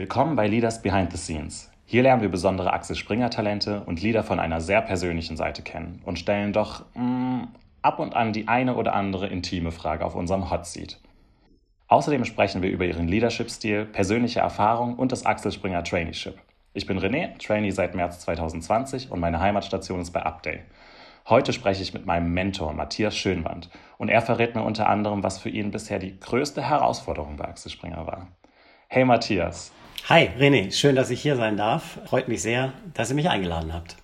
Willkommen bei Leaders Behind the Scenes. Hier lernen wir besondere Axel Springer Talente und Leader von einer sehr persönlichen Seite kennen und stellen doch mm, ab und an die eine oder andere intime Frage auf unserem Hot Seat. Außerdem sprechen wir über ihren Leadership-Stil, persönliche Erfahrung und das Axel Springer Traineeship. Ich bin René, Trainee seit März 2020 und meine Heimatstation ist bei Upday. Heute spreche ich mit meinem Mentor Matthias Schönwand und er verrät mir unter anderem, was für ihn bisher die größte Herausforderung bei Axel Springer war. Hey Matthias. Hi René, schön, dass ich hier sein darf. Freut mich sehr, dass ihr mich eingeladen habt.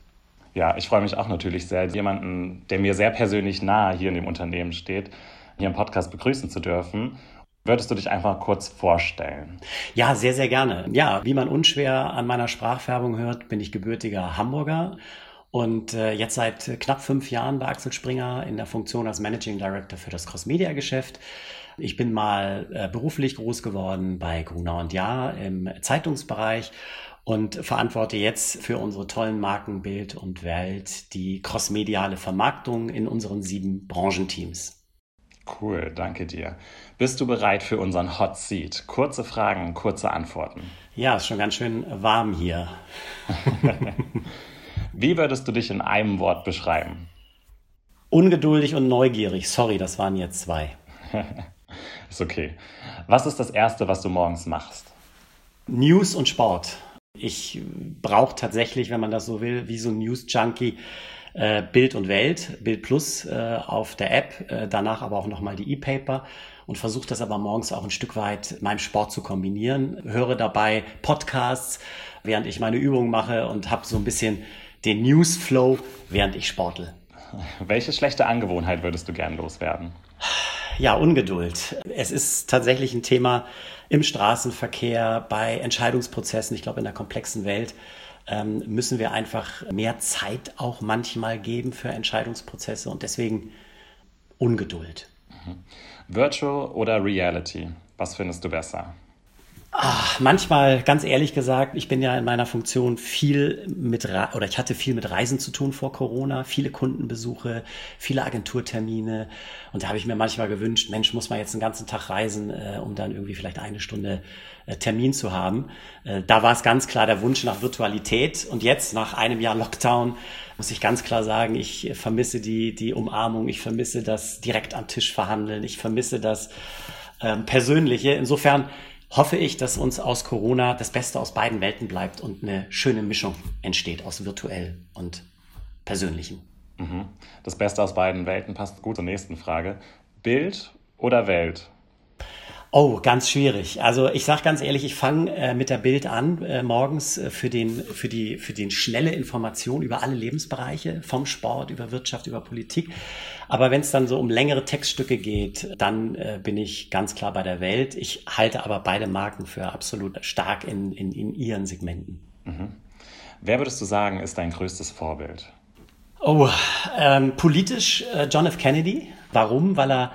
Ja, ich freue mich auch natürlich sehr, jemanden, der mir sehr persönlich nahe hier in dem Unternehmen steht, hier im Podcast begrüßen zu dürfen. Würdest du dich einfach kurz vorstellen? Ja, sehr, sehr gerne. Ja, wie man unschwer an meiner Sprachfärbung hört, bin ich gebürtiger Hamburger und äh, jetzt seit knapp fünf Jahren bei Axel Springer in der Funktion als Managing Director für das Cross-Media-Geschäft. Ich bin mal äh, beruflich groß geworden bei Gruner und Jahr im Zeitungsbereich und verantworte jetzt für unsere tollen Marken Bild und Welt die crossmediale Vermarktung in unseren sieben Branchenteams. Cool, danke dir. Bist du bereit für unseren Hot Seat? Kurze Fragen, kurze Antworten. Ja, ist schon ganz schön warm hier. Wie würdest du dich in einem Wort beschreiben? Ungeduldig und neugierig. Sorry, das waren jetzt zwei. ist okay. Was ist das Erste, was du morgens machst? News und Sport. Ich brauche tatsächlich, wenn man das so will, wie so ein News-Junkie, äh, Bild und Welt, Bild Plus äh, auf der App, äh, danach aber auch nochmal die E-Paper und versuche das aber morgens auch ein Stück weit meinem Sport zu kombinieren. Höre dabei Podcasts, während ich meine Übungen mache und habe so ein bisschen den Newsflow, während ich sportle. Welche schlechte Angewohnheit würdest du gern loswerden? Ja, Ungeduld. Es ist tatsächlich ein Thema im Straßenverkehr, bei Entscheidungsprozessen, ich glaube in der komplexen Welt ähm, müssen wir einfach mehr Zeit auch manchmal geben für Entscheidungsprozesse und deswegen Ungeduld. Mhm. Virtual oder Reality? Was findest du besser? Ach, manchmal, ganz ehrlich gesagt, ich bin ja in meiner Funktion viel mit, oder ich hatte viel mit Reisen zu tun vor Corona, viele Kundenbesuche, viele Agenturtermine. Und da habe ich mir manchmal gewünscht, Mensch, muss man jetzt einen ganzen Tag reisen, äh, um dann irgendwie vielleicht eine Stunde äh, Termin zu haben. Äh, da war es ganz klar der Wunsch nach Virtualität. Und jetzt, nach einem Jahr Lockdown, muss ich ganz klar sagen, ich vermisse die, die Umarmung, ich vermisse das direkt am Tisch verhandeln, ich vermisse das ähm, Persönliche. Insofern, hoffe ich, dass uns aus Corona das Beste aus beiden Welten bleibt und eine schöne Mischung entsteht aus virtuell und persönlichem. Mhm. Das Beste aus beiden Welten passt gut zur nächsten Frage. Bild oder Welt? Oh, ganz schwierig. Also ich sage ganz ehrlich, ich fange äh, mit der Bild an äh, morgens äh, für den für die für den schnelle Information über alle Lebensbereiche vom Sport über Wirtschaft über Politik. Aber wenn es dann so um längere Textstücke geht, dann äh, bin ich ganz klar bei der Welt. Ich halte aber beide Marken für absolut stark in in, in ihren Segmenten. Mhm. Wer würdest du sagen ist dein größtes Vorbild? Oh, ähm, politisch äh, John F. Kennedy. Warum? Weil er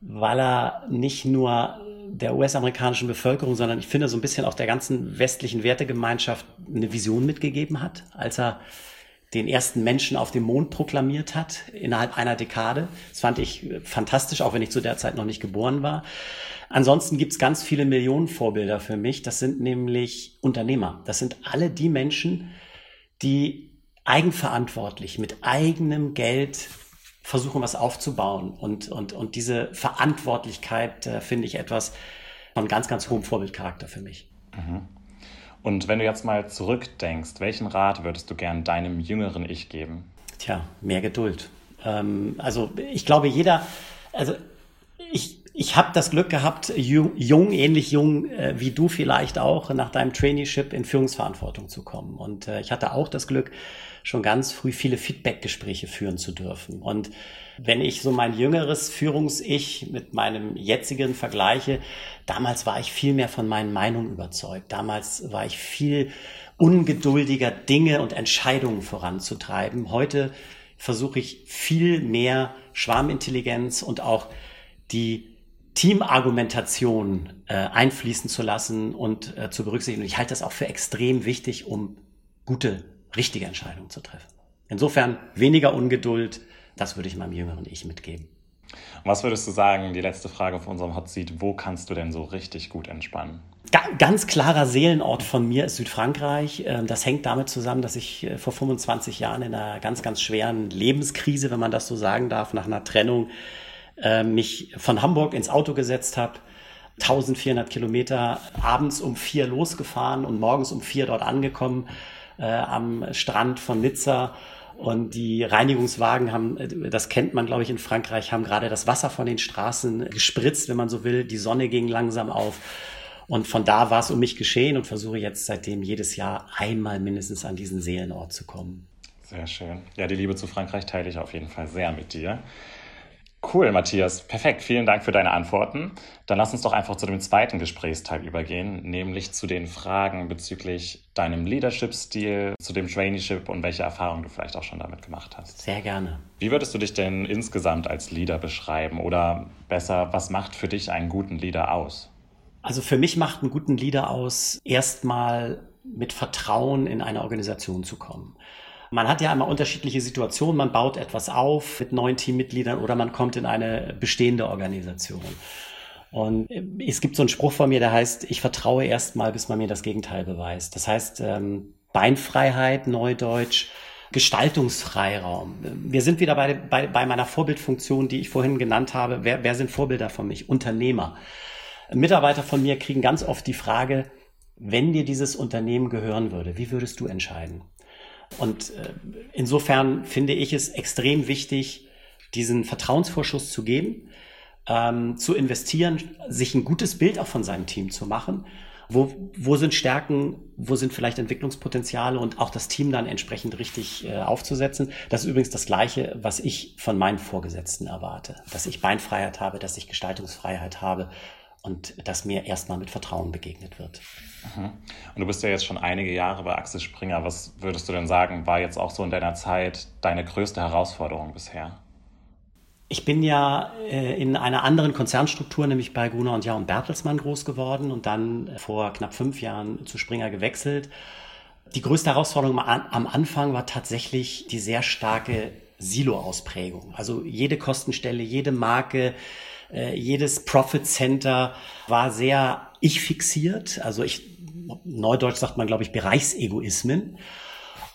weil er nicht nur der US-amerikanischen Bevölkerung, sondern ich finde so ein bisschen auch der ganzen westlichen Wertegemeinschaft eine Vision mitgegeben hat, als er den ersten Menschen auf dem Mond proklamiert hat innerhalb einer Dekade. Das fand ich fantastisch, auch wenn ich zu der Zeit noch nicht geboren war. Ansonsten gibt's ganz viele Millionen Vorbilder für mich. Das sind nämlich Unternehmer. Das sind alle die Menschen, die eigenverantwortlich mit eigenem Geld versuchen, was aufzubauen. Und, und, und diese Verantwortlichkeit äh, finde ich etwas von ganz, ganz hohem Vorbildcharakter für mich. Mhm. Und wenn du jetzt mal zurückdenkst, welchen Rat würdest du gern deinem jüngeren Ich geben? Tja, mehr Geduld. Ähm, also ich glaube, jeder, also ich, ich habe das Glück gehabt, jung, ähnlich jung äh, wie du vielleicht auch, nach deinem Traineeship in Führungsverantwortung zu kommen. Und äh, ich hatte auch das Glück, schon ganz früh viele Feedback-Gespräche führen zu dürfen. Und wenn ich so mein jüngeres Führungs-Ich mit meinem jetzigen vergleiche, damals war ich viel mehr von meinen Meinungen überzeugt. Damals war ich viel ungeduldiger, Dinge und Entscheidungen voranzutreiben. Heute versuche ich viel mehr Schwarmintelligenz und auch die Teamargumentation äh, einfließen zu lassen und äh, zu berücksichtigen. Und ich halte das auch für extrem wichtig, um gute richtige Entscheidungen zu treffen. Insofern weniger Ungeduld, das würde ich meinem jüngeren Ich mitgeben. Was würdest du sagen, die letzte Frage auf unserem Hot Seat, wo kannst du denn so richtig gut entspannen? Ganz klarer Seelenort von mir ist Südfrankreich. Ähm, das hängt damit zusammen, dass ich äh, vor 25 Jahren in einer ganz, ganz schweren Lebenskrise, wenn man das so sagen darf, nach einer Trennung äh, mich von Hamburg ins Auto gesetzt habe, 1400 Kilometer abends um vier losgefahren und morgens um vier dort angekommen äh, am Strand von Nizza. Und die Reinigungswagen haben, äh, das kennt man, glaube ich, in Frankreich, haben gerade das Wasser von den Straßen gespritzt, wenn man so will. Die Sonne ging langsam auf. Und von da war es um mich geschehen und versuche jetzt seitdem jedes Jahr einmal mindestens an diesen Seelenort zu kommen. Sehr schön. Ja, die Liebe zu Frankreich teile ich auf jeden Fall sehr mit dir. Cool, Matthias. Perfekt. Vielen Dank für deine Antworten. Dann lass uns doch einfach zu dem zweiten Gesprächsteil übergehen, nämlich zu den Fragen bezüglich deinem Leadership-Stil, zu dem Traineeship und welche Erfahrungen du vielleicht auch schon damit gemacht hast. Sehr gerne. Wie würdest du dich denn insgesamt als Leader beschreiben? Oder besser, was macht für dich einen guten Leader aus? Also für mich macht einen guten Leader aus, erstmal mit Vertrauen in eine Organisation zu kommen. Man hat ja immer unterschiedliche Situationen. Man baut etwas auf mit neuen Teammitgliedern oder man kommt in eine bestehende Organisation. Und es gibt so einen Spruch von mir, der heißt, ich vertraue erst mal, bis man mir das Gegenteil beweist. Das heißt, ähm, Beinfreiheit, Neudeutsch, Gestaltungsfreiraum. Wir sind wieder bei, bei, bei meiner Vorbildfunktion, die ich vorhin genannt habe. Wer, wer sind Vorbilder von mich? Unternehmer. Mitarbeiter von mir kriegen ganz oft die Frage, wenn dir dieses Unternehmen gehören würde, wie würdest du entscheiden? Und äh, insofern finde ich es extrem wichtig, diesen Vertrauensvorschuss zu geben, ähm, zu investieren, sich ein gutes Bild auch von seinem Team zu machen. Wo, wo sind Stärken, wo sind vielleicht Entwicklungspotenziale und auch das Team dann entsprechend richtig äh, aufzusetzen. Das ist übrigens das Gleiche, was ich von meinen Vorgesetzten erwarte. Dass ich Beinfreiheit habe, dass ich Gestaltungsfreiheit habe und dass mir erstmal mit Vertrauen begegnet wird. Mhm. Und du bist ja jetzt schon einige Jahre bei Axel Springer. Was würdest du denn sagen, war jetzt auch so in deiner Zeit deine größte Herausforderung bisher? Ich bin ja äh, in einer anderen Konzernstruktur, nämlich bei Gruner und Jahr und Bertelsmann groß geworden und dann vor knapp fünf Jahren zu Springer gewechselt. Die größte Herausforderung am Anfang war tatsächlich die sehr starke Silo-Ausprägung. Also jede Kostenstelle, jede Marke, äh, jedes Profit Center war sehr ich fixiert. Also ich, neudeutsch sagt man, glaube ich, Bereichsegoismen.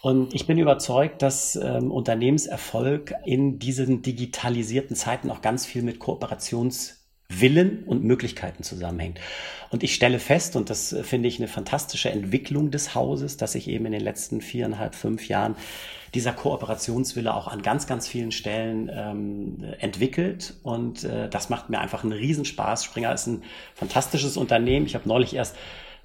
Und ich bin überzeugt, dass ähm, Unternehmenserfolg in diesen digitalisierten Zeiten auch ganz viel mit Kooperationswillen und Möglichkeiten zusammenhängt. Und ich stelle fest, und das äh, finde ich eine fantastische Entwicklung des Hauses, dass sich eben in den letzten viereinhalb, fünf Jahren dieser Kooperationswille auch an ganz, ganz vielen Stellen ähm, entwickelt. Und äh, das macht mir einfach einen Riesenspaß. Springer ist ein fantastisches Unternehmen. Ich habe neulich erst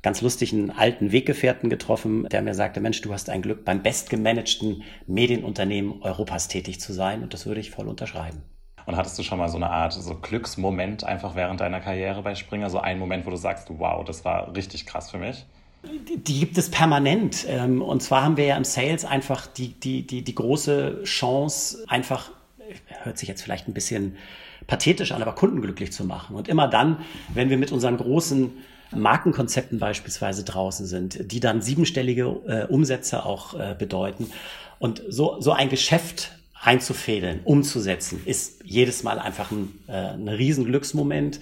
ganz lustig einen alten Weggefährten getroffen, der mir sagte, Mensch, du hast ein Glück, beim bestgemanagten Medienunternehmen Europas tätig zu sein. Und das würde ich voll unterschreiben. Und hattest du schon mal so eine Art so Glücksmoment einfach während deiner Karriere bei Springer? So einen Moment, wo du sagst, wow, das war richtig krass für mich? Die gibt es permanent. Ähm, und zwar haben wir ja im Sales einfach die, die, die, die große Chance, einfach, hört sich jetzt vielleicht ein bisschen pathetisch an, aber Kunden glücklich zu machen. Und immer dann, wenn wir mit unseren großen Markenkonzepten beispielsweise draußen sind, die dann siebenstellige äh, Umsätze auch äh, bedeuten. Und so, so ein Geschäft einzufädeln, umzusetzen, ist jedes Mal einfach ein, äh, ein Riesenglücksmoment.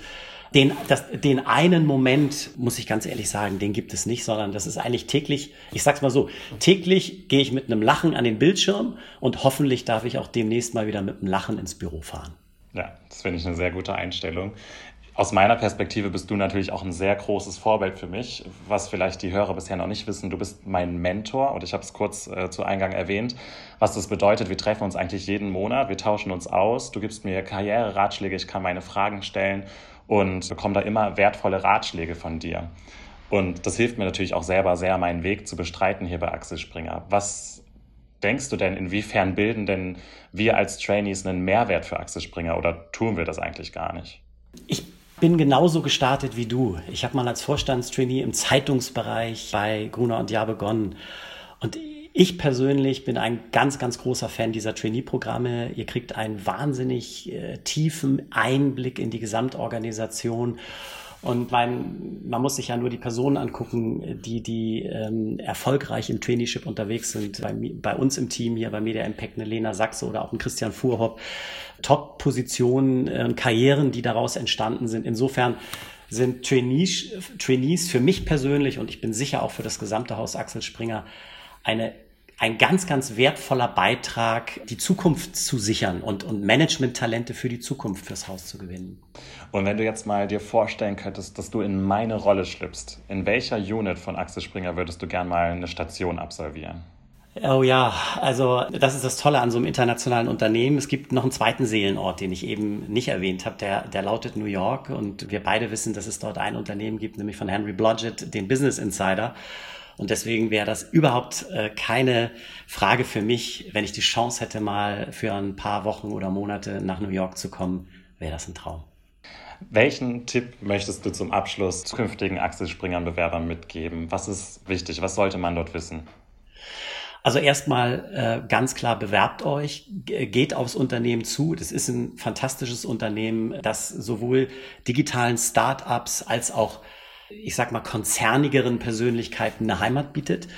Den, das, den einen Moment, muss ich ganz ehrlich sagen, den gibt es nicht, sondern das ist eigentlich täglich, ich sag's mal so, täglich gehe ich mit einem Lachen an den Bildschirm und hoffentlich darf ich auch demnächst mal wieder mit einem Lachen ins Büro fahren. Ja, das finde ich eine sehr gute Einstellung. Aus meiner Perspektive bist du natürlich auch ein sehr großes Vorbild für mich, was vielleicht die Hörer bisher noch nicht wissen. Du bist mein Mentor und ich habe es kurz äh, zu Eingang erwähnt, was das bedeutet. Wir treffen uns eigentlich jeden Monat, wir tauschen uns aus. Du gibst mir Karriereratschläge, ich kann meine Fragen stellen und bekomme da immer wertvolle Ratschläge von dir. Und das hilft mir natürlich auch selber sehr, meinen Weg zu bestreiten hier bei Axel Springer. Was denkst du denn, inwiefern bilden denn wir als Trainees einen Mehrwert für Axel Springer oder tun wir das eigentlich gar nicht? Ich bin genauso gestartet wie du. Ich habe mal als Vorstandstrainee im Zeitungsbereich bei Gruner und Jahr begonnen. Und ich persönlich bin ein ganz, ganz großer Fan dieser Trainee-Programme. Ihr kriegt einen wahnsinnig äh, tiefen Einblick in die Gesamtorganisation. Und mein, man muss sich ja nur die Personen angucken, die, die ähm, erfolgreich im Traineeship unterwegs sind. Bei, bei uns im Team hier bei Media Impact eine Lena Sachse oder auch ein Christian Fuhrhopp. Top-Positionen, äh, Karrieren, die daraus entstanden sind. Insofern sind Trainees, Trainees für mich persönlich und ich bin sicher auch für das gesamte Haus Axel Springer eine ein ganz, ganz wertvoller Beitrag, die Zukunft zu sichern und, und Management-Talente für die Zukunft fürs Haus zu gewinnen. Und wenn du jetzt mal dir vorstellen könntest, dass du in meine Rolle schlüpfst, in welcher Unit von Axel Springer würdest du gern mal eine Station absolvieren? Oh ja, also das ist das Tolle an so einem internationalen Unternehmen. Es gibt noch einen zweiten Seelenort, den ich eben nicht erwähnt habe, der, der lautet New York. Und wir beide wissen, dass es dort ein Unternehmen gibt, nämlich von Henry Blodgett, den Business Insider. Und deswegen wäre das überhaupt äh, keine Frage für mich, wenn ich die Chance hätte, mal für ein paar Wochen oder Monate nach New York zu kommen, wäre das ein Traum. Welchen Tipp möchtest du zum Abschluss zukünftigen Axel Springern Bewerbern mitgeben? Was ist wichtig? Was sollte man dort wissen? Also erstmal äh, ganz klar bewerbt euch, geht aufs Unternehmen zu. Das ist ein fantastisches Unternehmen, das sowohl digitalen Startups als auch ich sag mal, konzernigeren Persönlichkeiten eine Heimat bietet.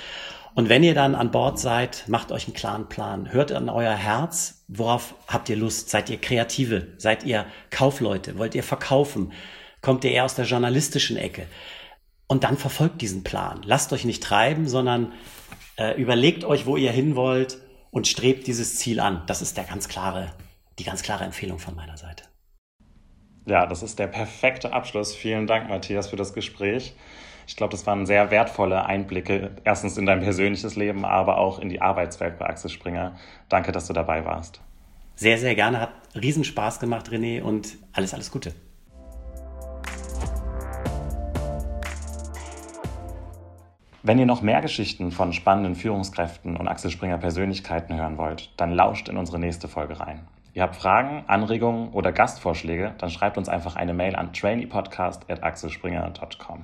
Und wenn ihr dann an Bord seid, macht euch einen klaren Plan. Hört an euer Herz. Worauf habt ihr Lust? Seid ihr Kreative? Seid ihr Kaufleute? Wollt ihr verkaufen? Kommt ihr eher aus der journalistischen Ecke? Und dann verfolgt diesen Plan. Lasst euch nicht treiben, sondern äh, überlegt euch, wo ihr hin wollt und strebt dieses Ziel an. Das ist der ganz klare, die ganz klare Empfehlung von meiner Seite. Ja, das ist der perfekte Abschluss. Vielen Dank, Matthias, für das Gespräch. Ich glaube, das waren sehr wertvolle Einblicke, erstens in dein persönliches Leben, aber auch in die Arbeitswelt bei Axel Springer. Danke, dass du dabei warst. Sehr, sehr gerne. Hat Riesenspaß gemacht, René, und alles, alles Gute. Wenn ihr noch mehr Geschichten von spannenden Führungskräften und Axel Springer Persönlichkeiten hören wollt, dann lauscht in unsere nächste Folge rein. Ihr habt Fragen, Anregungen oder Gastvorschläge, dann schreibt uns einfach eine Mail an traineepodcast.axelspringer.com.